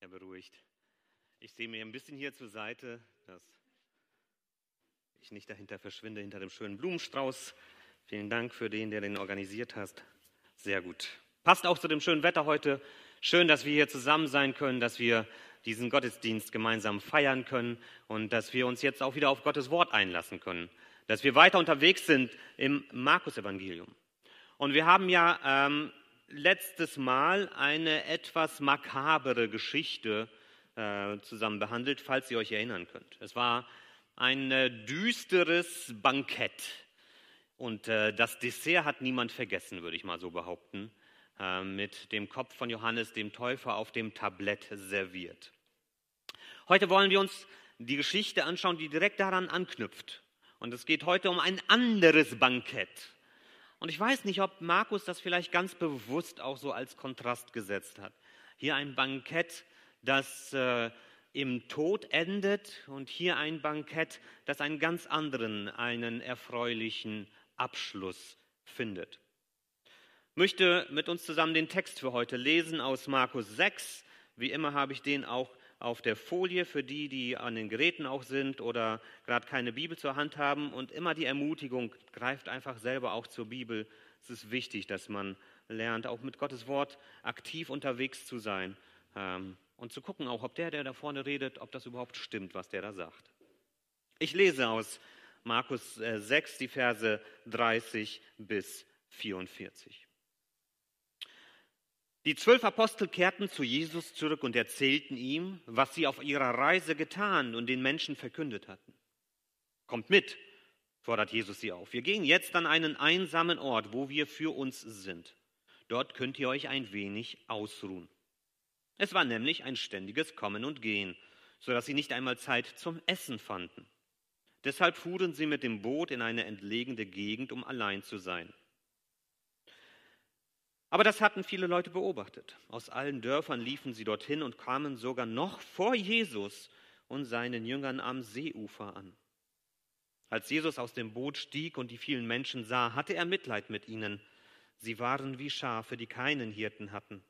Er beruhigt. Ich sehe mir ein bisschen hier zur Seite, dass ich nicht dahinter verschwinde, hinter dem schönen Blumenstrauß. Vielen Dank für den, der den organisiert hast. Sehr gut. Passt auch zu dem schönen Wetter heute. Schön, dass wir hier zusammen sein können, dass wir diesen Gottesdienst gemeinsam feiern können und dass wir uns jetzt auch wieder auf Gottes Wort einlassen können. Dass wir weiter unterwegs sind im Markus-Evangelium. Und wir haben ja ähm, letztes Mal eine etwas makabere Geschichte äh, zusammen behandelt, falls ihr euch erinnern könnt. Es war ein äh, düsteres Bankett. Und äh, das Dessert hat niemand vergessen, würde ich mal so behaupten, mit dem Kopf von Johannes dem Täufer auf dem Tablett serviert. Heute wollen wir uns die Geschichte anschauen, die direkt daran anknüpft. Und es geht heute um ein anderes Bankett. Und ich weiß nicht, ob Markus das vielleicht ganz bewusst auch so als Kontrast gesetzt hat. Hier ein Bankett, das äh, im Tod endet und hier ein Bankett, das einen ganz anderen, einen erfreulichen Abschluss findet. Ich möchte mit uns zusammen den Text für heute lesen aus Markus 6. Wie immer habe ich den auch auf der Folie für die, die an den Geräten auch sind oder gerade keine Bibel zur Hand haben. Und immer die Ermutigung, greift einfach selber auch zur Bibel. Es ist wichtig, dass man lernt, auch mit Gottes Wort aktiv unterwegs zu sein ähm, und zu gucken, auch ob der, der da vorne redet, ob das überhaupt stimmt, was der da sagt. Ich lese aus Markus 6 äh, die Verse 30 bis 44. Die zwölf Apostel kehrten zu Jesus zurück und erzählten ihm, was sie auf ihrer Reise getan und den Menschen verkündet hatten. Kommt mit, fordert Jesus sie auf. Wir gehen jetzt an einen einsamen Ort, wo wir für uns sind. Dort könnt ihr euch ein wenig ausruhen. Es war nämlich ein ständiges Kommen und Gehen, so dass sie nicht einmal Zeit zum Essen fanden. Deshalb fuhren sie mit dem Boot in eine entlegene Gegend, um allein zu sein. Aber das hatten viele Leute beobachtet. Aus allen Dörfern liefen sie dorthin und kamen sogar noch vor Jesus und seinen Jüngern am Seeufer an. Als Jesus aus dem Boot stieg und die vielen Menschen sah, hatte er Mitleid mit ihnen. Sie waren wie Schafe, die keinen Hirten hatten.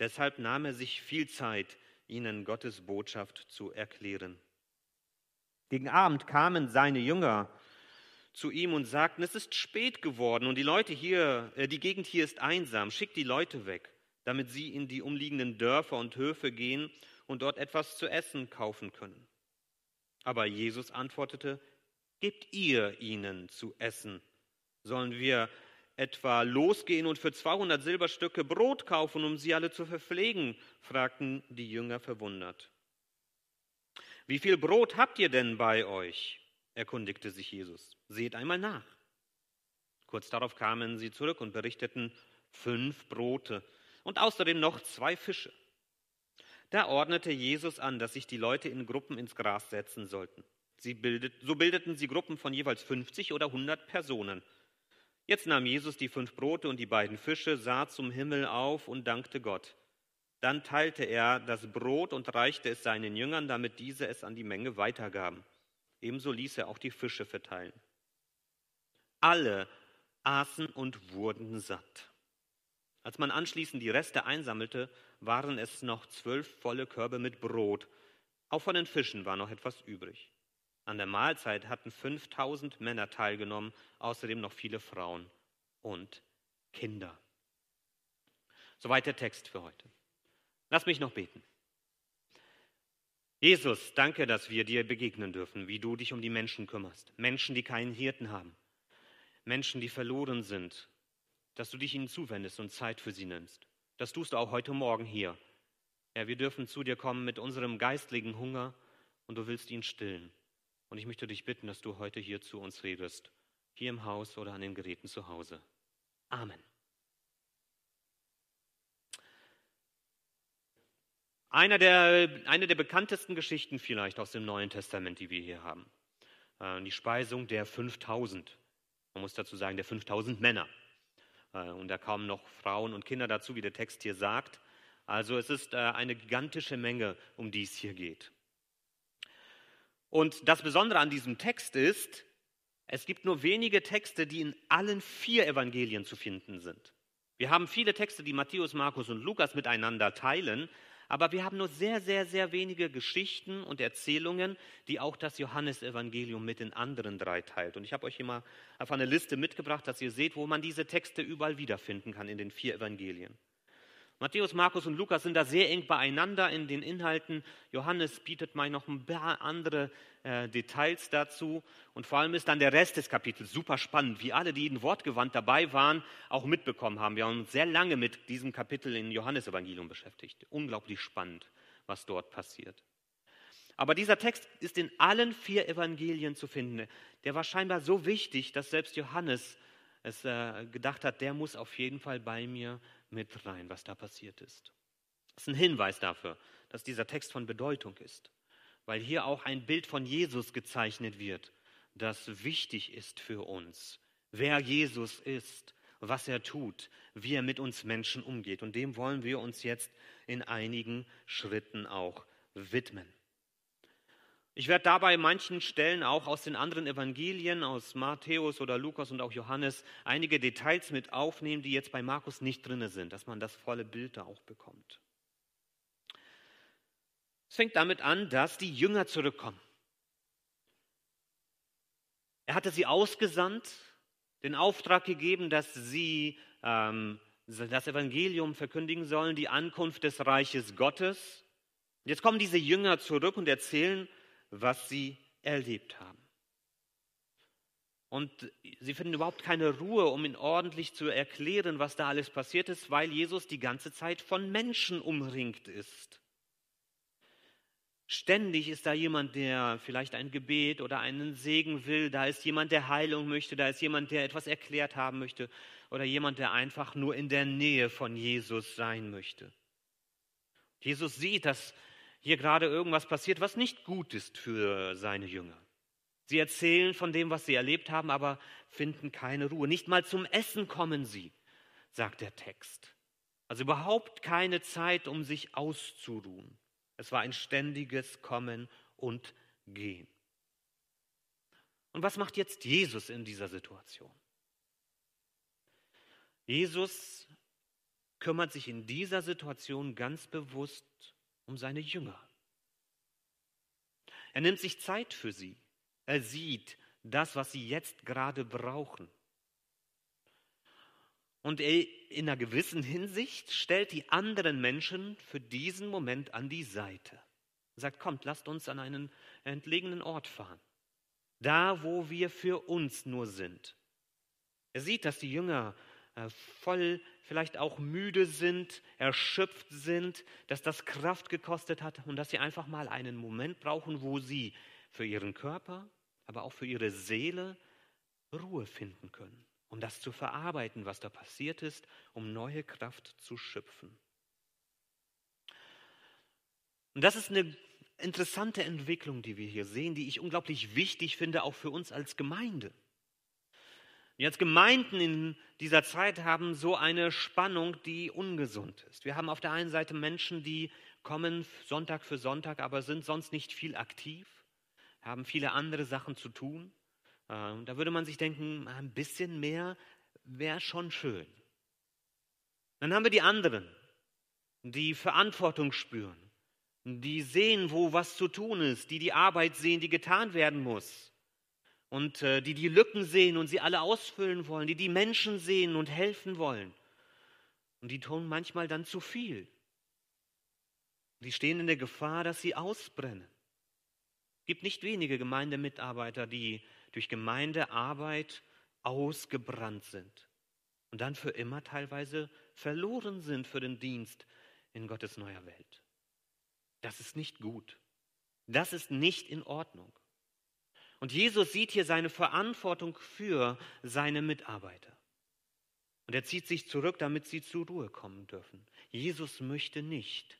Deshalb nahm er sich viel Zeit, ihnen Gottes Botschaft zu erklären. Gegen Abend kamen seine Jünger zu ihm und sagten, es ist spät geworden und die Leute hier, äh, die Gegend hier ist einsam, schickt die Leute weg, damit sie in die umliegenden Dörfer und Höfe gehen und dort etwas zu essen kaufen können. Aber Jesus antwortete, gebt ihr ihnen zu essen. Sollen wir etwa losgehen und für 200 Silberstücke Brot kaufen, um sie alle zu verpflegen? fragten die Jünger verwundert. Wie viel Brot habt ihr denn bei euch? Erkundigte sich Jesus. Seht einmal nach. Kurz darauf kamen sie zurück und berichteten fünf Brote und außerdem noch zwei Fische. Da ordnete Jesus an, dass sich die Leute in Gruppen ins Gras setzen sollten. Bildet, so bildeten sie Gruppen von jeweils 50 oder 100 Personen. Jetzt nahm Jesus die fünf Brote und die beiden Fische, sah zum Himmel auf und dankte Gott. Dann teilte er das Brot und reichte es seinen Jüngern, damit diese es an die Menge weitergaben. Ebenso ließ er auch die Fische verteilen. Alle aßen und wurden satt. Als man anschließend die Reste einsammelte, waren es noch zwölf volle Körbe mit Brot. Auch von den Fischen war noch etwas übrig. An der Mahlzeit hatten 5000 Männer teilgenommen, außerdem noch viele Frauen und Kinder. Soweit der Text für heute. Lass mich noch beten. Jesus, danke, dass wir dir begegnen dürfen, wie du dich um die Menschen kümmerst. Menschen, die keinen Hirten haben. Menschen, die verloren sind. Dass du dich ihnen zuwendest und Zeit für sie nimmst. Das tust du auch heute Morgen hier. Ja, wir dürfen zu dir kommen mit unserem geistlichen Hunger und du willst ihn stillen. Und ich möchte dich bitten, dass du heute hier zu uns redest. Hier im Haus oder an den Geräten zu Hause. Amen. Einer der, eine der bekanntesten Geschichten vielleicht aus dem Neuen Testament, die wir hier haben. Äh, die Speisung der 5000. Man muss dazu sagen, der 5000 Männer. Äh, und da kamen noch Frauen und Kinder dazu, wie der Text hier sagt. Also es ist äh, eine gigantische Menge, um die es hier geht. Und das Besondere an diesem Text ist, es gibt nur wenige Texte, die in allen vier Evangelien zu finden sind. Wir haben viele Texte, die Matthäus, Markus und Lukas miteinander teilen, Aber wir haben nur sehr, sehr, sehr wenige Geschichten und Erzählungen, die auch das Johannesevangelium mit den anderen drei teilt. Und ich habe euch hier mal einfach eine Liste mitgebracht, dass ihr seht, wo man diese Texte überall wiederfinden kann in den vier Evangelien. Matthäus, Markus und Lukas sind da sehr eng beieinander in den Inhalten. Johannes bietet mal noch ein paar andere äh, Details dazu. Und vor allem ist dann der Rest des Kapitels super spannend, wie alle, die in Wortgewandt dabei waren, auch mitbekommen haben. Wir haben uns sehr lange mit diesem Kapitel in Johannesevangelium beschäftigt. Unglaublich spannend, was dort passiert. Aber dieser Text ist in allen vier Evangelien zu finden. Der war scheinbar so wichtig, dass selbst Johannes es äh, gedacht hat, der muss auf jeden Fall bei mir mit rein, was da passiert ist. Das ist ein Hinweis dafür, dass dieser Text von Bedeutung ist, weil hier auch ein Bild von Jesus gezeichnet wird, das wichtig ist für uns, wer Jesus ist, was er tut, wie er mit uns Menschen umgeht. Und dem wollen wir uns jetzt in einigen Schritten auch widmen. Ich werde dabei manchen Stellen auch aus den anderen Evangelien, aus Matthäus oder Lukas und auch Johannes, einige Details mit aufnehmen, die jetzt bei Markus nicht drin sind, dass man das volle Bild da auch bekommt. Es fängt damit an, dass die Jünger zurückkommen. Er hatte sie ausgesandt, den Auftrag gegeben, dass sie ähm, das Evangelium verkündigen sollen, die Ankunft des Reiches Gottes. Jetzt kommen diese Jünger zurück und erzählen, was sie erlebt haben. Und sie finden überhaupt keine Ruhe, um ihn ordentlich zu erklären, was da alles passiert ist, weil Jesus die ganze Zeit von Menschen umringt ist. Ständig ist da jemand, der vielleicht ein Gebet oder einen Segen will, da ist jemand, der Heilung möchte, da ist jemand, der etwas erklärt haben möchte oder jemand, der einfach nur in der Nähe von Jesus sein möchte. Jesus sieht, dass hier gerade irgendwas passiert, was nicht gut ist für seine Jünger. Sie erzählen von dem, was sie erlebt haben, aber finden keine Ruhe. Nicht mal zum Essen kommen sie, sagt der Text. Also überhaupt keine Zeit, um sich auszuruhen. Es war ein ständiges Kommen und Gehen. Und was macht jetzt Jesus in dieser Situation? Jesus kümmert sich in dieser Situation ganz bewusst um seine Jünger. Er nimmt sich Zeit für sie. Er sieht das, was sie jetzt gerade brauchen. Und er in einer gewissen Hinsicht stellt die anderen Menschen für diesen Moment an die Seite. Er sagt, kommt, lasst uns an einen entlegenen Ort fahren. Da, wo wir für uns nur sind. Er sieht, dass die Jünger voll vielleicht auch müde sind, erschöpft sind, dass das Kraft gekostet hat und dass sie einfach mal einen Moment brauchen, wo sie für ihren Körper, aber auch für ihre Seele Ruhe finden können, um das zu verarbeiten, was da passiert ist, um neue Kraft zu schöpfen. Und das ist eine interessante Entwicklung, die wir hier sehen, die ich unglaublich wichtig finde, auch für uns als Gemeinde. Jetzt Gemeinden in dieser Zeit haben so eine Spannung, die ungesund ist. Wir haben auf der einen Seite Menschen, die kommen Sonntag für Sonntag, aber sind sonst nicht viel aktiv, haben viele andere Sachen zu tun. Ähm, da würde man sich denken, ein bisschen mehr wäre schon schön. Dann haben wir die anderen, die Verantwortung spüren, die sehen, wo was zu tun ist, die die Arbeit sehen, die getan werden muss und äh, die die Lücken sehen und sie alle ausfüllen wollen, die die Menschen sehen und helfen wollen. Und die tun manchmal dann zu viel. Die stehen in der Gefahr, dass sie ausbrennen. Es gibt nicht wenige Gemeindemitarbeiter, die durch Gemeindearbeit ausgebrannt sind und dann für immer teilweise verloren sind für den Dienst in Gottes neuer Welt. Das ist nicht gut. Das ist nicht in Ordnung. Und Jesus sieht hier seine Verantwortung für seine Mitarbeiter. Und er zieht sich zurück, damit sie zur Ruhe kommen dürfen. Jesus möchte nicht,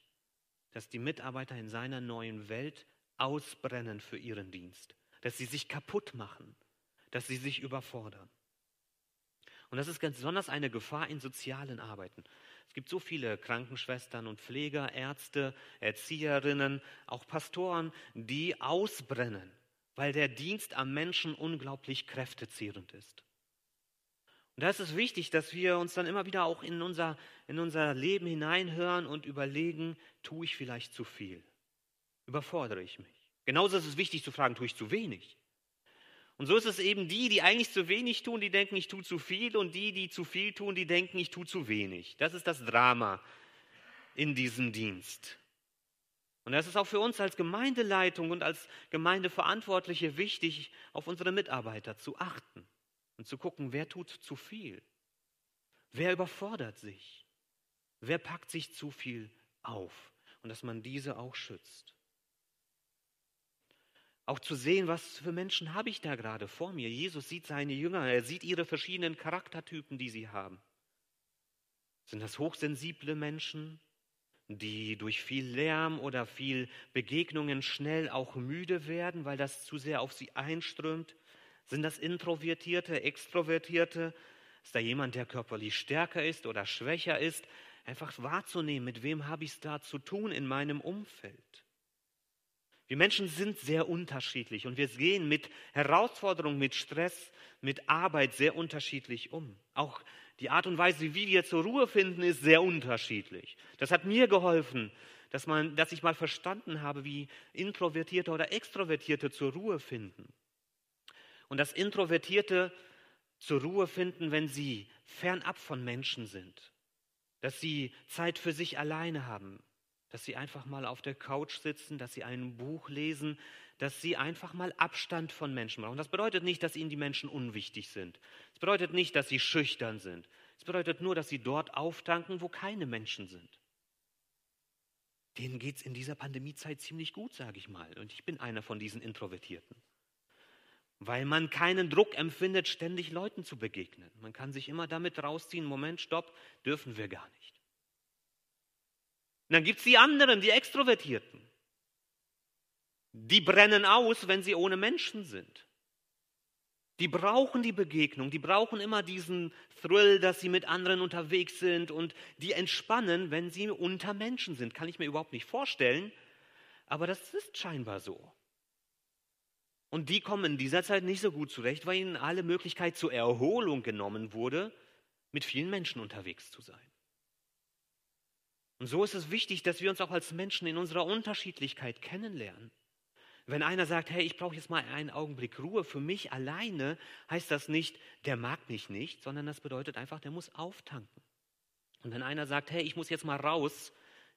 dass die Mitarbeiter in seiner neuen Welt ausbrennen für ihren Dienst, dass sie sich kaputt machen, dass sie sich überfordern. Und das ist ganz besonders eine Gefahr in sozialen Arbeiten. Es gibt so viele Krankenschwestern und Pfleger, Ärzte, Erzieherinnen, auch Pastoren, die ausbrennen, weil der Dienst am Menschen unglaublich kräftezehrend ist. Und da ist es wichtig, dass wir uns dann immer wieder auch in unser, in unser Leben hineinhören und überlegen, tue ich vielleicht zu viel? Überfordere ich mich? Genauso ist es wichtig zu fragen, tue ich zu wenig? Und so ist es eben die, die eigentlich zu wenig tun, die denken, ich tue zu viel, und die, die zu viel tun, die denken, ich tue zu wenig. Das ist das Drama in diesem Dienst. Und das ist auch für uns als Gemeindeleitung und als Gemeindeverantwortliche wichtig, auf unsere Mitarbeiter zu achten und zu gucken, wer tut zu viel, wer überfordert sich, wer packt sich zu viel auf und dass man diese auch schützt. Auch zu sehen, was für Menschen habe ich da gerade vor mir. Jesus sieht seine Jünger, er sieht ihre verschiedenen Charaktertypen, die sie haben. Sind das hochsensible Menschen, die durch viel Lärm oder viel Begegnungen schnell auch müde werden, weil das zu sehr auf sie einströmt? Sind das Introvertierte, Extrovertierte? Ist da jemand, der körperlich stärker ist oder schwächer ist? Einfach wahrzunehmen, mit wem habe ich es da zu tun in meinem Umfeld? Wir Menschen sind sehr unterschiedlich und wir gehen mit Herausforderungen, mit Stress, mit Arbeit sehr unterschiedlich um. Auch die Art und Weise, wie wir zur Ruhe finden, ist sehr unterschiedlich. Das hat mir geholfen, dass, man, dass ich mal verstanden habe, wie Introvertierte oder Extrovertierte zur Ruhe finden. Und dass Introvertierte zur Ruhe finden, wenn sie fernab von Menschen sind. Dass sie Zeit für sich alleine haben, dass sie einfach mal auf der Couch sitzen, dass sie ein Buch lesen, dass sie einfach mal Abstand von Menschen brauchen. Das bedeutet nicht, dass ihnen die Menschen unwichtig sind. Es bedeutet nicht, dass sie schüchtern sind. Es bedeutet nur, dass sie dort auftanken, wo keine Menschen sind. Denen geht es in dieser Pandemiezeit ziemlich gut, sage ich mal. Und ich bin einer von diesen Introvertierten. Weil man keinen Druck empfindet, ständig Leuten zu begegnen. Man kann sich immer damit rausziehen, Moment, stopp, dürfen wir gar nicht. Und dann gibt es die anderen, die Extrovertierten. Die brennen aus, wenn sie ohne Menschen sind. Die brauchen die Begegnung, die brauchen immer diesen Thrill, dass sie mit anderen unterwegs sind und die entspannen, wenn sie unter Menschen sind. Kann ich mir überhaupt nicht vorstellen, aber das ist scheinbar so. Und die kommen in dieser Zeit nicht so gut zurecht, weil ihnen alle Möglichkeit zur Erholung genommen wurde, mit vielen Menschen unterwegs zu sein. Und so ist es wichtig, dass wir uns auch als Menschen in unserer Unterschiedlichkeit kennenlernen. Wenn einer sagt, hey, ich brauche jetzt mal einen Augenblick Ruhe für mich alleine, heißt das nicht, der mag mich nicht, sondern das bedeutet einfach, der muss auftanken. Und wenn einer sagt, hey, ich muss jetzt mal raus,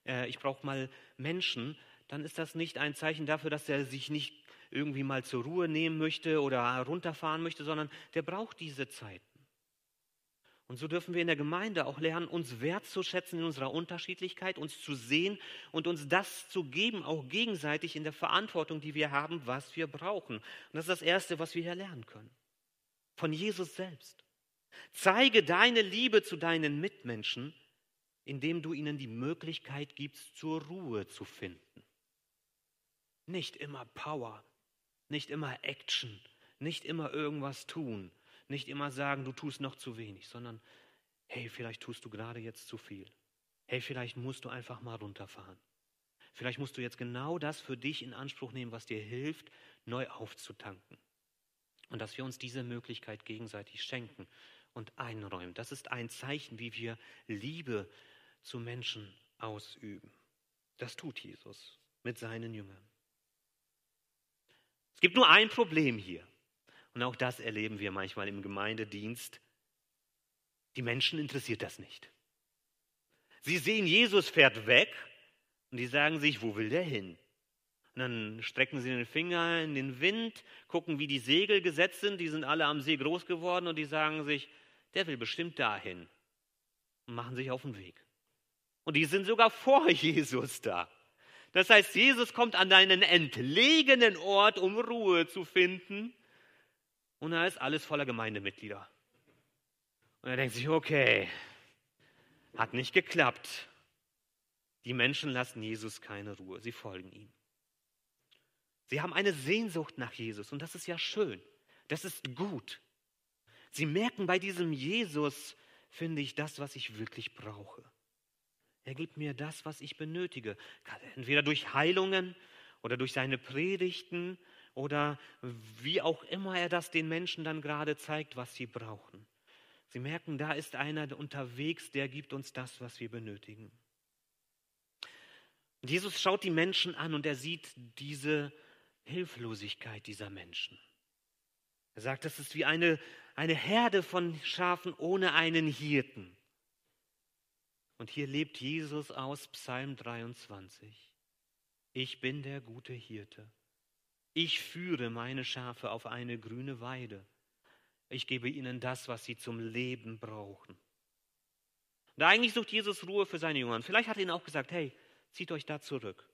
äh, ich brauche mal Menschen, dann ist das nicht ein Zeichen dafür, dass er sich nicht irgendwie mal zur Ruhe nehmen möchte oder runterfahren möchte, sondern der braucht diese Zeiten. Und so dürfen wir in der Gemeinde auch lernen, uns wertzuschätzen in unserer Unterschiedlichkeit, uns zu sehen und uns das zu geben, auch gegenseitig in der Verantwortung, die wir haben, was wir brauchen. Und das ist das Erste, was wir hier lernen können. Von Jesus selbst. Zeige deine Liebe zu deinen Mitmenschen, indem du ihnen die Möglichkeit gibst, zur Ruhe zu finden. Nicht immer Power, nicht immer Action, nicht immer irgendwas tun, nicht immer sagen, du tust noch zu wenig, sondern hey, vielleicht tust du gerade jetzt zu viel. Hey, vielleicht musst du einfach mal runterfahren. Vielleicht musst du jetzt genau das für dich in Anspruch nehmen, was dir hilft, neu aufzutanken. Und dass wir uns diese Möglichkeit gegenseitig schenken und einräumen. Das ist ein Zeichen, wie wir Liebe zu Menschen ausüben. Das tut Jesus mit seinen Jüngern. Es gibt nur ein Problem hier. Und auch das erleben wir manchmal im Gemeindedienst. Die Menschen interessiert das nicht. Sie sehen, Jesus fährt weg und die sagen sich, wo will der hin? Und dann strecken sie den Finger in den Wind, gucken, wie die Segel gesetzt sind. Die sind alle am See groß geworden und die sagen sich, der will bestimmt dahin. Und machen sich auf den Weg. Und die sind sogar vor Jesus da. Das heißt, Jesus kommt an einen entlegenen Ort, um Ruhe zu finden. Und da ist alles voller Gemeindemitglieder. Und er denkt sich, okay, hat nicht geklappt. Die Menschen lassen Jesus keine Ruhe, sie folgen ihm. Sie haben eine Sehnsucht nach Jesus und das ist ja schön, das ist gut. Sie merken bei diesem Jesus, finde ich, das, was ich wirklich brauche. Er gibt mir das, was ich benötige. Entweder durch Heilungen oder durch seine Predigten oder wie auch immer er das den Menschen dann gerade zeigt, was sie brauchen. Sie merken, da ist einer unterwegs, der gibt uns das, was wir benötigen. Jesus schaut die Menschen an und er sieht diese Hilflosigkeit dieser Menschen. Er sagt, das ist wie eine, eine Herde von Schafen ohne einen Hirten. Und hier lebt Jesus aus Psalm 23. Ich bin der gute Hirte. Ich führe meine Schafe auf eine grüne Weide. Ich gebe ihnen das, was sie zum Leben brauchen. Und eigentlich sucht Jesus Ruhe für seine Jünger. Vielleicht hat er ihnen auch gesagt, hey, zieht euch da zurück.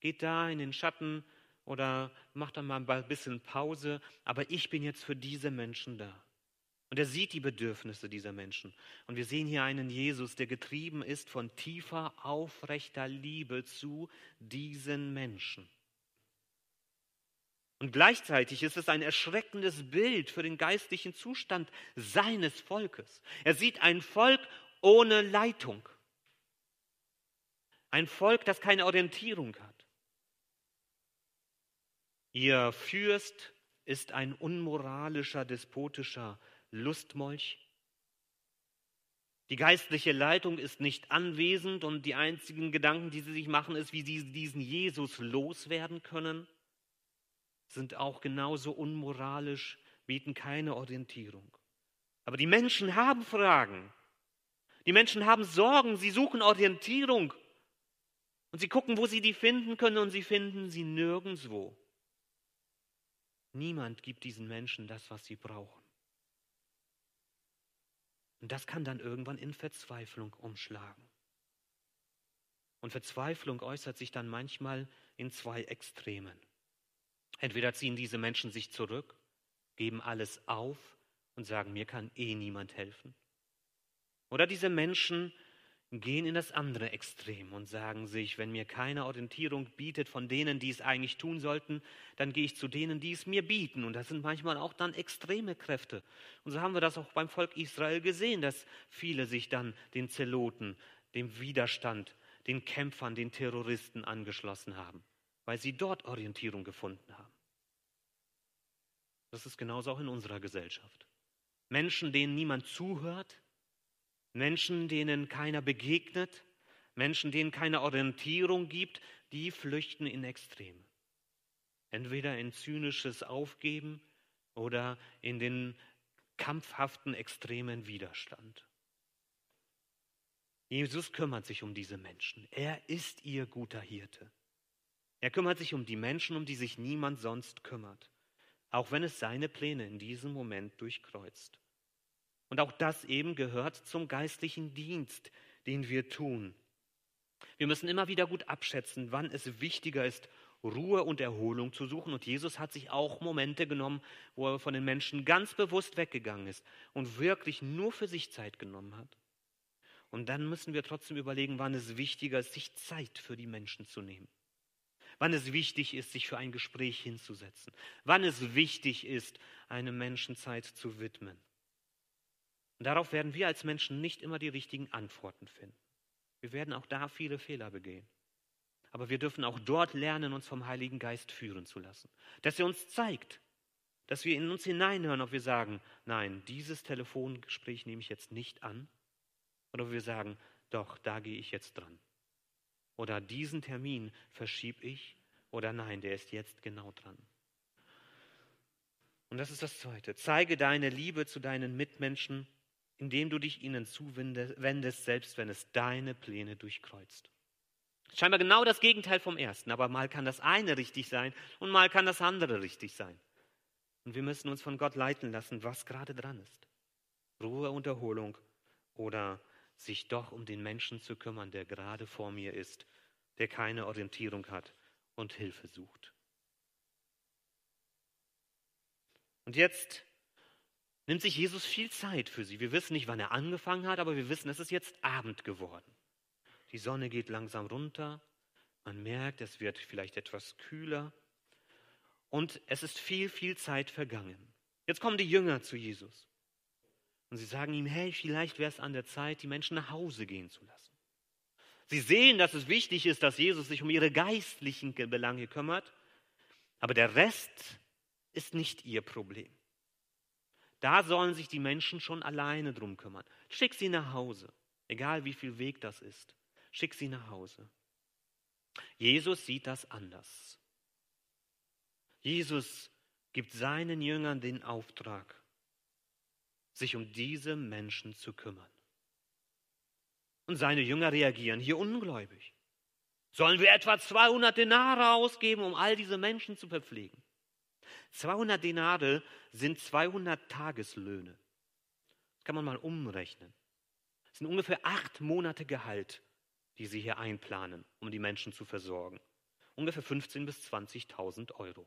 Geht da in den Schatten oder macht da mal ein bisschen Pause. Aber ich bin jetzt für diese Menschen da. Und er sieht die Bedürfnisse dieser Menschen. Und wir sehen hier einen Jesus, der getrieben ist von tiefer, aufrechter Liebe zu diesen Menschen. Und gleichzeitig ist es ein erschreckendes Bild für den geistlichen Zustand seines Volkes. Er sieht ein Volk ohne Leitung. Ein Volk, das keine Orientierung hat. Ihr Fürst ist ein unmoralischer, despotischer Lustmolch. Die geistliche Leitung ist nicht anwesend und die einzigen Gedanken, die sie sich machen, ist, wie sie diesen Jesus loswerden können sind auch genauso unmoralisch, bieten keine Orientierung. Aber die Menschen haben Fragen. Die Menschen haben Sorgen, sie suchen Orientierung. Und sie gucken, wo sie die finden können und sie finden sie nirgendwo. Niemand gibt diesen Menschen das, was sie brauchen. Und das kann dann irgendwann in Verzweiflung umschlagen. Und Verzweiflung äußert sich dann manchmal in zwei Extremen. Entweder ziehen diese Menschen sich zurück, geben alles auf und sagen, mir kann eh niemand helfen. Oder diese Menschen gehen in das andere Extrem und sagen sich, wenn mir keine Orientierung bietet von denen, die es eigentlich tun sollten, dann gehe ich zu denen, die es mir bieten. Und das sind manchmal auch dann extreme Kräfte. Und so haben wir das auch beim Volk Israel gesehen, dass viele sich dann den Zeloten, dem Widerstand, den Kämpfern, den Terroristen angeschlossen haben, weil sie dort Orientierung gefunden haben. Das ist genauso auch in unserer Gesellschaft. Menschen, denen niemand zuhört, Menschen, denen keiner begegnet, Menschen, denen keine Orientierung gibt, die flüchten in Extreme. Entweder in zynisches Aufgeben oder in den kampfhaften extremen Widerstand. Jesus kümmert sich um diese Menschen. Er ist ihr guter Hirte. Er kümmert sich um die Menschen, um die sich niemand sonst kümmert auch wenn es seine Pläne in diesem Moment durchkreuzt. Und auch das eben gehört zum geistlichen Dienst, den wir tun. Wir müssen immer wieder gut abschätzen, wann es wichtiger ist, Ruhe und Erholung zu suchen. Und Jesus hat sich auch Momente genommen, wo er von den Menschen ganz bewusst weggegangen ist und wirklich nur für sich Zeit genommen hat. Und dann müssen wir trotzdem überlegen, wann es wichtiger ist, sich Zeit für die Menschen zu nehmen wann es wichtig ist, sich für ein Gespräch hinzusetzen, wann es wichtig ist, eine Menschenzeit zu widmen. Und darauf werden wir als Menschen nicht immer die richtigen Antworten finden. Wir werden auch da viele Fehler begehen. Aber wir dürfen auch dort lernen, uns vom Heiligen Geist führen zu lassen. Dass er uns zeigt, dass wir in uns hineinhören, ob wir sagen, nein, dieses Telefongespräch nehme ich jetzt nicht an. Oder ob wir sagen, doch, da gehe ich jetzt dran. Oder diesen Termin verschiebe ich oder nein, der ist jetzt genau dran. Und das ist das Zweite. Zeige deine Liebe zu deinen Mitmenschen, indem du dich ihnen zuwendest, selbst wenn es deine Pläne durchkreuzt. Scheinbar genau das Gegenteil vom ersten, aber mal kann das eine richtig sein und mal kann das andere richtig sein. Und wir müssen uns von Gott leiten lassen, was gerade dran ist. Ruhe und Erholung oder sich doch um den Menschen zu kümmern, der gerade vor mir ist, der keine Orientierung hat und Hilfe sucht. Und jetzt nimmt sich Jesus viel Zeit für sie. Wir wissen nicht, wann er angefangen hat, aber wir wissen, es ist jetzt Abend geworden. Die Sonne geht langsam runter. Man merkt, es wird vielleicht etwas kühler. Und es ist viel, viel Zeit vergangen. Jetzt kommen die Jünger zu Jesus. Und sie sagen ihm, hey, vielleicht wäre es an der Zeit, die Menschen nach Hause gehen zu lassen. Sie sehen, dass es wichtig ist, dass Jesus sich um ihre geistlichen Belange kümmert, aber der Rest ist nicht ihr Problem. Da sollen sich die Menschen schon alleine drum kümmern. Schick sie nach Hause, egal wie viel Weg das ist. Schick sie nach Hause. Jesus sieht das anders. Jesus gibt seinen Jüngern den Auftrag, sich um diese Menschen zu kümmern. Und seine Jünger reagieren hier ungläubig. Sollen wir etwa 200 Denare ausgeben, um all diese Menschen zu verpflegen? 200 Denare sind 200 Tageslöhne. Das kann man mal umrechnen. Das sind ungefähr acht Monate Gehalt, die sie hier einplanen, um die Menschen zu versorgen. Ungefähr 15.000 bis 20.000 Euro.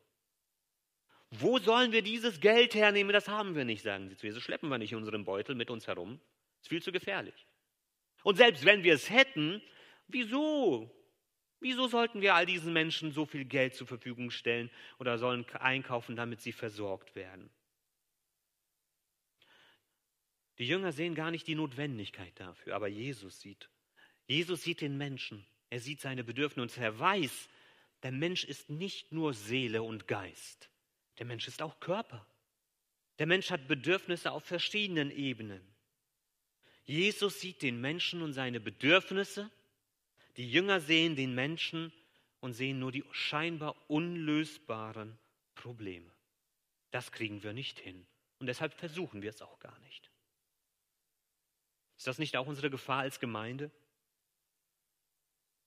Wo sollen wir dieses Geld hernehmen? Das haben wir nicht, sagen sie zu Jesus. Schleppen wir nicht in unserem Beutel mit uns herum. Das ist viel zu gefährlich. Und selbst wenn wir es hätten, wieso? Wieso sollten wir all diesen Menschen so viel Geld zur Verfügung stellen oder sollen einkaufen, damit sie versorgt werden? Die Jünger sehen gar nicht die Notwendigkeit dafür, aber Jesus sieht. Jesus sieht den Menschen. Er sieht seine Bedürfnisse und er weiß, der Mensch ist nicht nur Seele und Geist. Der Mensch ist auch Körper. Der Mensch hat Bedürfnisse auf verschiedenen Ebenen. Jesus sieht den Menschen und seine Bedürfnisse. Die Jünger sehen den Menschen und sehen nur die scheinbar unlösbaren Probleme. Das kriegen wir nicht hin. Und deshalb versuchen wir es auch gar nicht. Ist das nicht auch unsere Gefahr als Gemeinde?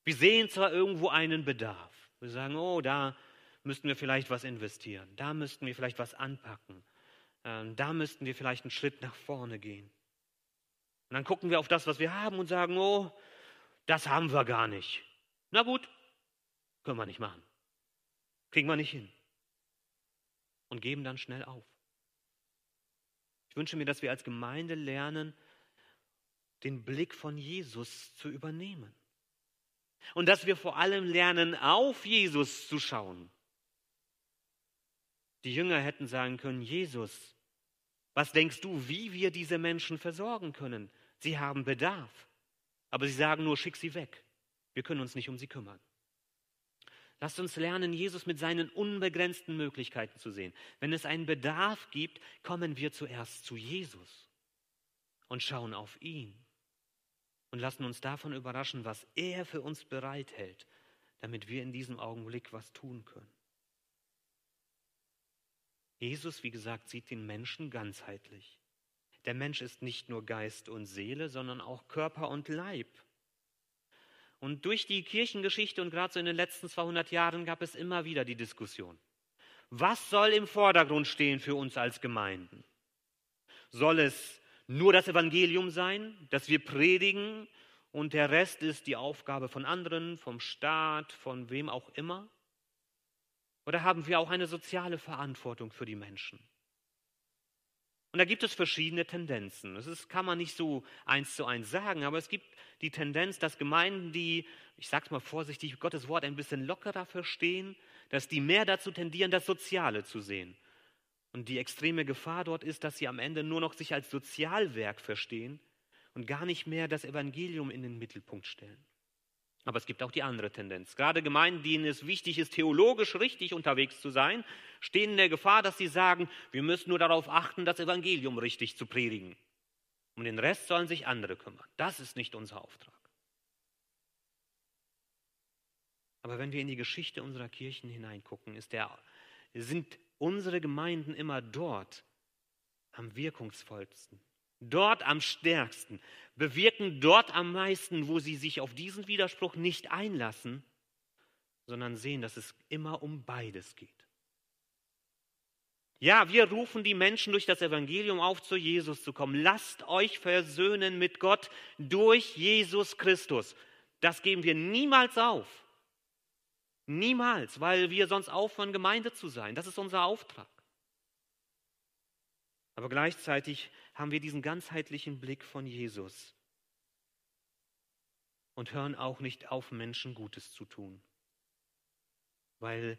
Wir sehen zwar irgendwo einen Bedarf. Wir sagen, oh, da müssten wir vielleicht was investieren, da müssten wir vielleicht was anpacken, ähm, da müssten wir vielleicht einen Schritt nach vorne gehen. Und dann gucken wir auf das, was wir haben und sagen, oh, das haben wir gar nicht. Na gut, können wir nicht machen. Kriegen wir nicht hin. Und geben dann schnell auf. Ich wünsche mir, dass wir als Gemeinde lernen, den Blick von Jesus zu übernehmen. Und dass wir vor allem lernen, auf Jesus zu schauen. Die Jünger hätten sagen können, Jesus, was denkst du, wie wir diese Menschen versorgen können? Sie haben Bedarf. Aber sie sagen nur, schick sie weg. Wir können uns nicht um sie kümmern. Lasst uns lernen, Jesus mit seinen unbegrenzten Möglichkeiten zu sehen. Wenn es einen Bedarf gibt, kommen wir zuerst zu Jesus und schauen auf ihn und lassen uns davon überraschen, was er für uns bereithält, damit wir in diesem Augenblick was tun können. Jesus, wie gesagt, sieht den Menschen ganzheitlich. Der Mensch ist nicht nur Geist und Seele, sondern auch Körper und Leib. Und durch die Kirchengeschichte und gerade so in den letzten 200 Jahren gab es immer wieder die Diskussion. Was soll im Vordergrund stehen für uns als Gemeinden? Soll es nur das Evangelium sein, das wir predigen und der Rest ist die Aufgabe von anderen, vom Staat, von wem auch immer? Oder haben wir auch eine soziale Verantwortung für die Menschen? Und da gibt es verschiedene Tendenzen. Das ist, kann man nicht so eins zu eins sagen, aber es gibt die Tendenz, dass Gemeinden, die, ich sage es mal vorsichtig, Gottes Wort ein bisschen lockerer verstehen, dass die mehr dazu tendieren, das Soziale zu sehen. Und die extreme Gefahr dort ist, dass sie am Ende nur noch sich als Sozialwerk verstehen und gar nicht mehr das Evangelium in den Mittelpunkt stellen. Aber es gibt auch die andere Tendenz. Gerade Gemeinden, denen es wichtig ist, theologisch richtig unterwegs zu sein, stehen in der Gefahr, dass sie sagen, wir müssen nur darauf achten, das Evangelium richtig zu predigen. Um den Rest sollen sich andere kümmern. Das ist nicht unser Auftrag. Aber wenn wir in die Geschichte unserer Kirchen hineingucken, der, sind unsere Gemeinden immer dort am wirkungsvollsten, dort am stärksten, bewirken dort am meisten, wo sie sich auf diesen Widerspruch nicht einlassen, sondern sehen, dass es immer um beides geht. Ja, wir rufen die Menschen durch das Evangelium auf, zu Jesus zu kommen. Lasst euch versöhnen mit Gott durch Jesus Christus. Das geben wir niemals auf. Niemals, weil wir sonst aufhören, Gemeinde zu sein. Das ist unser Auftrag. Aber gleichzeitig haben wir diesen ganzheitlichen Blick von Jesus und hören auch nicht auf, Menschen Gutes zu tun, weil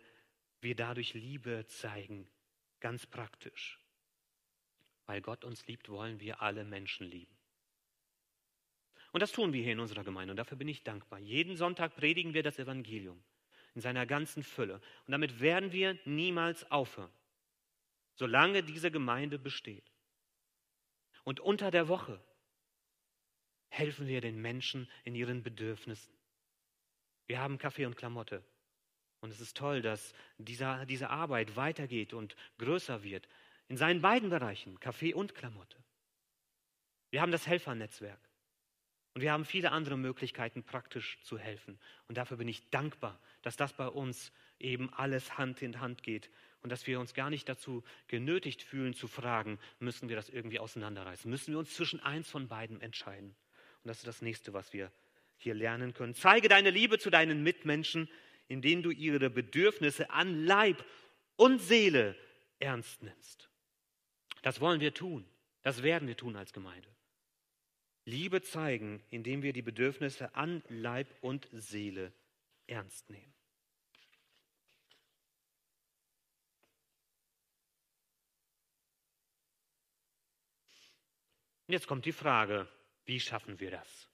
wir dadurch Liebe zeigen, ganz praktisch. Weil Gott uns liebt, wollen wir alle Menschen lieben. Und das tun wir hier in unserer Gemeinde und dafür bin ich dankbar. Jeden Sonntag predigen wir das Evangelium in seiner ganzen Fülle. Und damit werden wir niemals aufhören, solange diese Gemeinde besteht. Und unter der Woche helfen wir den Menschen in ihren Bedürfnissen. Wir haben Kaffee und Klamotte. Und es ist toll, dass dieser, diese Arbeit weitergeht und größer wird. In seinen beiden Bereichen, Kaffee und Klamotte. Wir haben das Helfernetzwerk. Und wir haben viele andere Möglichkeiten, praktisch zu helfen. Und dafür bin ich dankbar, dass das bei uns eben alles Hand in Hand geht und dass wir uns gar nicht dazu genötigt fühlen zu fragen, müssen wir das irgendwie auseinanderreißen? Müssen wir uns zwischen eins von beiden entscheiden? Und das ist das nächste, was wir hier lernen können. Zeige deine Liebe zu deinen Mitmenschen, indem du ihre Bedürfnisse an Leib und Seele ernst nimmst. Das wollen wir tun. Das werden wir tun als Gemeinde. Liebe zeigen, indem wir die Bedürfnisse an Leib und Seele ernst nehmen. Und jetzt kommt die Frage, wie schaffen wir das?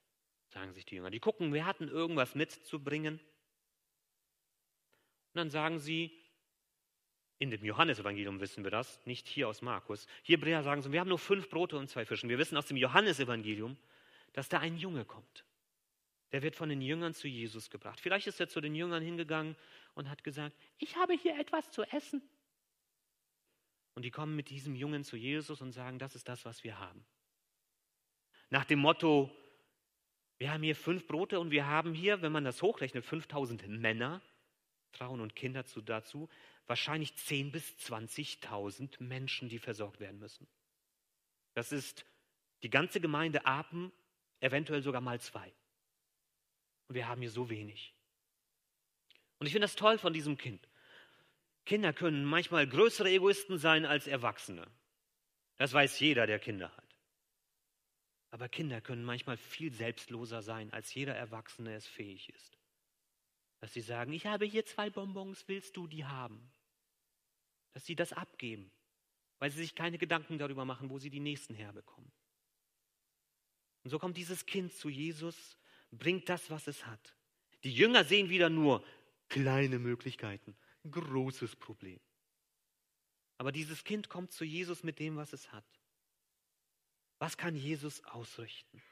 Sagen sich die Jünger. Die gucken, wir hatten irgendwas mitzubringen. Und dann sagen sie, in dem Johannesevangelium wissen wir das, nicht hier aus Markus. Hier Hebräer sagen sie, wir haben nur fünf Brote und zwei Fischen. Wir wissen aus dem Johannesevangelium, dass da ein Junge kommt. Der wird von den Jüngern zu Jesus gebracht. Vielleicht ist er zu den Jüngern hingegangen und hat gesagt, ich habe hier etwas zu essen. Und die kommen mit diesem Jungen zu Jesus und sagen, das ist das, was wir haben. Nach dem Motto, wir haben hier fünf Brote und wir haben hier, wenn man das hochrechnet, 5000 Männer, Frauen und Kinder dazu, wahrscheinlich 10.000 bis 20.000 Menschen, die versorgt werden müssen. Das ist die ganze Gemeinde Apen, eventuell sogar mal zwei. Und wir haben hier so wenig. Und ich finde das toll von diesem Kind. Kinder können manchmal größere Egoisten sein als Erwachsene. Das weiß jeder, der Kinder hat. Aber Kinder können manchmal viel selbstloser sein, als jeder Erwachsene es fähig ist. Dass sie sagen, ich habe hier zwei Bonbons, willst du die haben? Dass sie das abgeben, weil sie sich keine Gedanken darüber machen, wo sie die nächsten herbekommen. Und so kommt dieses Kind zu Jesus, bringt das, was es hat. Die Jünger sehen wieder nur kleine Möglichkeiten, großes Problem. Aber dieses Kind kommt zu Jesus mit dem, was es hat. Was kann Jesus ausrichten?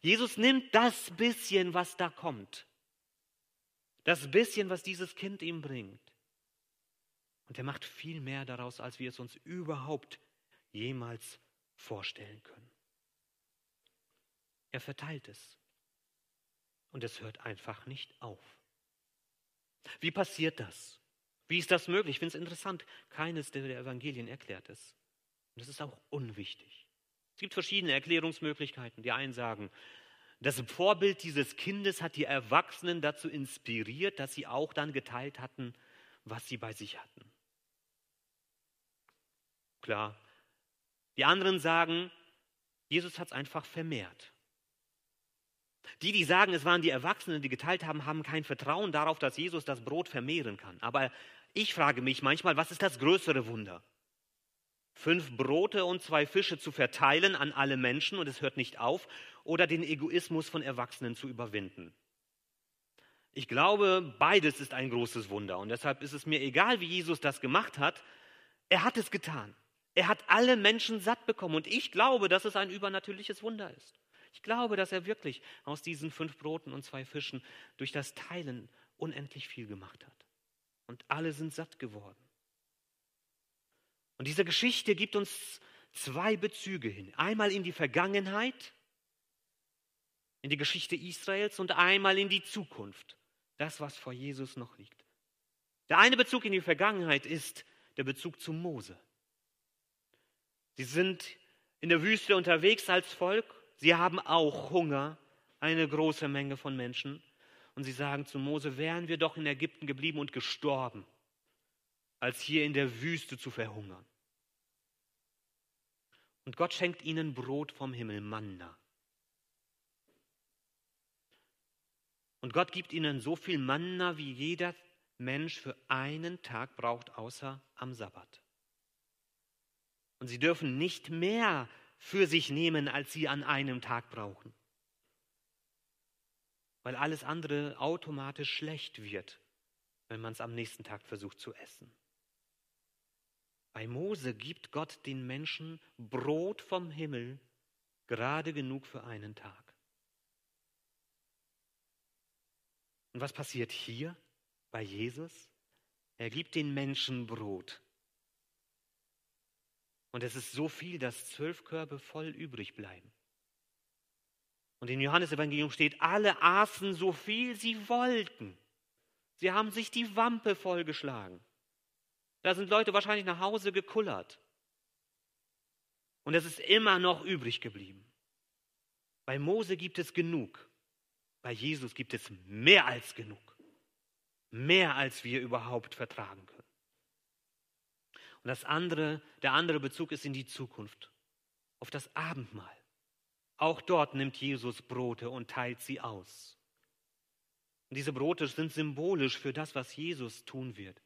Jesus nimmt das bisschen, was da kommt. Das bisschen, was dieses Kind ihm bringt. Und er macht viel mehr daraus, als wir es uns überhaupt jemals vorstellen können. Er verteilt es. Und es hört einfach nicht auf. Wie passiert das? Wie ist das möglich? Ich finde es interessant. Keines der Evangelien erklärt es. Und das ist auch unwichtig. Es gibt verschiedene Erklärungsmöglichkeiten. Die einen sagen, das Vorbild dieses Kindes hat die Erwachsenen dazu inspiriert, dass sie auch dann geteilt hatten, was sie bei sich hatten. Klar. Die anderen sagen, Jesus hat es einfach vermehrt. Die, die sagen, es waren die Erwachsenen, die geteilt haben, haben kein Vertrauen darauf, dass Jesus das Brot vermehren kann. Aber ich frage mich manchmal, was ist das größere Wunder? Fünf Brote und zwei Fische zu verteilen an alle Menschen und es hört nicht auf, oder den Egoismus von Erwachsenen zu überwinden. Ich glaube, beides ist ein großes Wunder und deshalb ist es mir egal, wie Jesus das gemacht hat. Er hat es getan. Er hat alle Menschen satt bekommen und ich glaube, dass es ein übernatürliches Wunder ist. Ich glaube, dass er wirklich aus diesen fünf Broten und zwei Fischen durch das Teilen unendlich viel gemacht hat. Und alle sind satt geworden. Und diese Geschichte gibt uns zwei Bezüge hin. Einmal in die Vergangenheit, in die Geschichte Israels und einmal in die Zukunft, das, was vor Jesus noch liegt. Der eine Bezug in die Vergangenheit ist der Bezug zu Mose. Sie sind in der Wüste unterwegs als Volk, sie haben auch Hunger, eine große Menge von Menschen. Und sie sagen zu Mose, wären wir doch in Ägypten geblieben und gestorben, als hier in der Wüste zu verhungern. Und Gott schenkt ihnen Brot vom Himmel, Manna. Und Gott gibt ihnen so viel Manna, wie jeder Mensch für einen Tag braucht, außer am Sabbat. Und sie dürfen nicht mehr für sich nehmen, als sie an einem Tag brauchen. Weil alles andere automatisch schlecht wird, wenn man es am nächsten Tag versucht zu essen. Bei Mose gibt Gott den Menschen Brot vom Himmel, gerade genug für einen Tag. Und was passiert hier bei Jesus? Er gibt den Menschen Brot. Und es ist so viel, dass zwölf Körbe voll übrig bleiben. Und im Johannesevangelium steht, alle aßen so viel sie wollten. Sie haben sich die Wampe vollgeschlagen. Da sind Leute wahrscheinlich nach Hause gekullert. Und es ist immer noch übrig geblieben. Bei Mose gibt es genug. Bei Jesus gibt es mehr als genug. Mehr als wir überhaupt vertragen können. Und das andere, der andere Bezug ist in die Zukunft, auf das Abendmahl. Auch dort nimmt Jesus Brote und teilt sie aus. Und diese Brote sind symbolisch für das, was Jesus tun wird.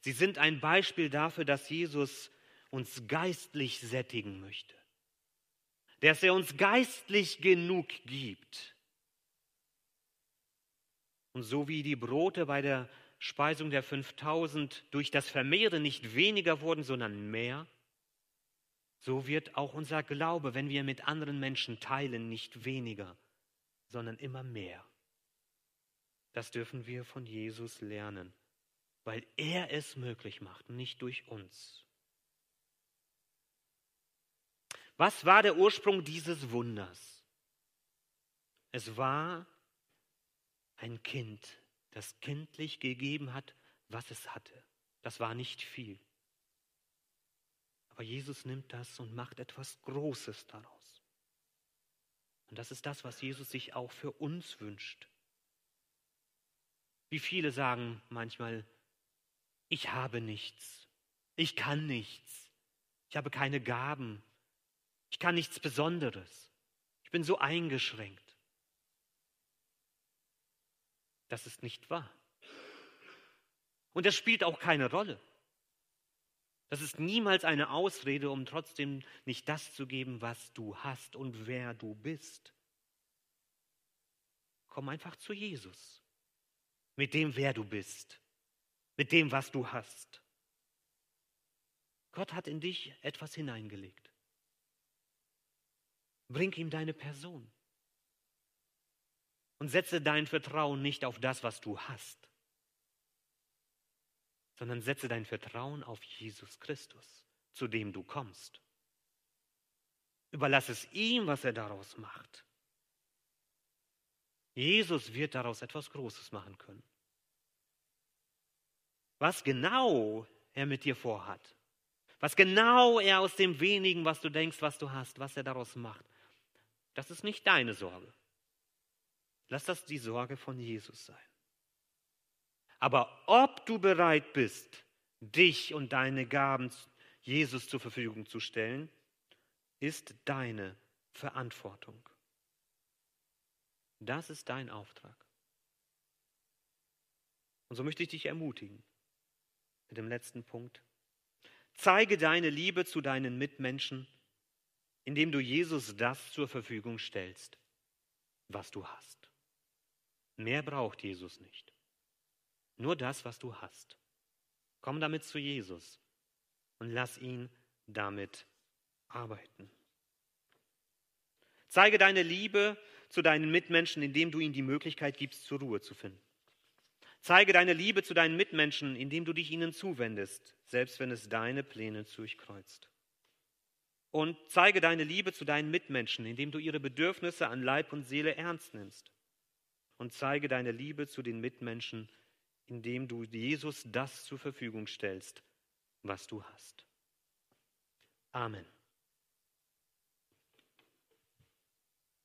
Sie sind ein Beispiel dafür, dass Jesus uns geistlich sättigen möchte. Dass er uns geistlich genug gibt. Und so wie die Brote bei der Speisung der 5000 durch das Vermehren nicht weniger wurden, sondern mehr, so wird auch unser Glaube, wenn wir mit anderen Menschen teilen, nicht weniger, sondern immer mehr. Das dürfen wir von Jesus lernen weil er es möglich macht, nicht durch uns. Was war der Ursprung dieses Wunders? Es war ein Kind, das kindlich gegeben hat, was es hatte. Das war nicht viel. Aber Jesus nimmt das und macht etwas Großes daraus. Und das ist das, was Jesus sich auch für uns wünscht. Wie viele sagen manchmal, ich habe nichts, ich kann nichts, ich habe keine Gaben, ich kann nichts Besonderes, ich bin so eingeschränkt. Das ist nicht wahr. Und das spielt auch keine Rolle. Das ist niemals eine Ausrede, um trotzdem nicht das zu geben, was du hast und wer du bist. Komm einfach zu Jesus, mit dem, wer du bist mit dem, was du hast. Gott hat in dich etwas hineingelegt. Bring ihm deine Person und setze dein Vertrauen nicht auf das, was du hast, sondern setze dein Vertrauen auf Jesus Christus, zu dem du kommst. Überlass es ihm, was er daraus macht. Jesus wird daraus etwas Großes machen können was genau er mit dir vorhat. Was genau er aus dem wenigen, was du denkst, was du hast, was er daraus macht. Das ist nicht deine Sorge. Lass das die Sorge von Jesus sein. Aber ob du bereit bist, dich und deine Gaben Jesus zur Verfügung zu stellen, ist deine Verantwortung. Das ist dein Auftrag. Und so möchte ich dich ermutigen mit dem letzten Punkt. Zeige deine Liebe zu deinen Mitmenschen, indem du Jesus das zur Verfügung stellst, was du hast. Mehr braucht Jesus nicht. Nur das, was du hast. Komm damit zu Jesus und lass ihn damit arbeiten. Zeige deine Liebe zu deinen Mitmenschen, indem du ihnen die Möglichkeit gibst, zur Ruhe zu finden. Zeige deine Liebe zu deinen Mitmenschen, indem du dich ihnen zuwendest, selbst wenn es deine Pläne durchkreuzt. Und zeige deine Liebe zu deinen Mitmenschen, indem du ihre Bedürfnisse an Leib und Seele ernst nimmst. Und zeige deine Liebe zu den Mitmenschen, indem du Jesus das zur Verfügung stellst, was du hast. Amen.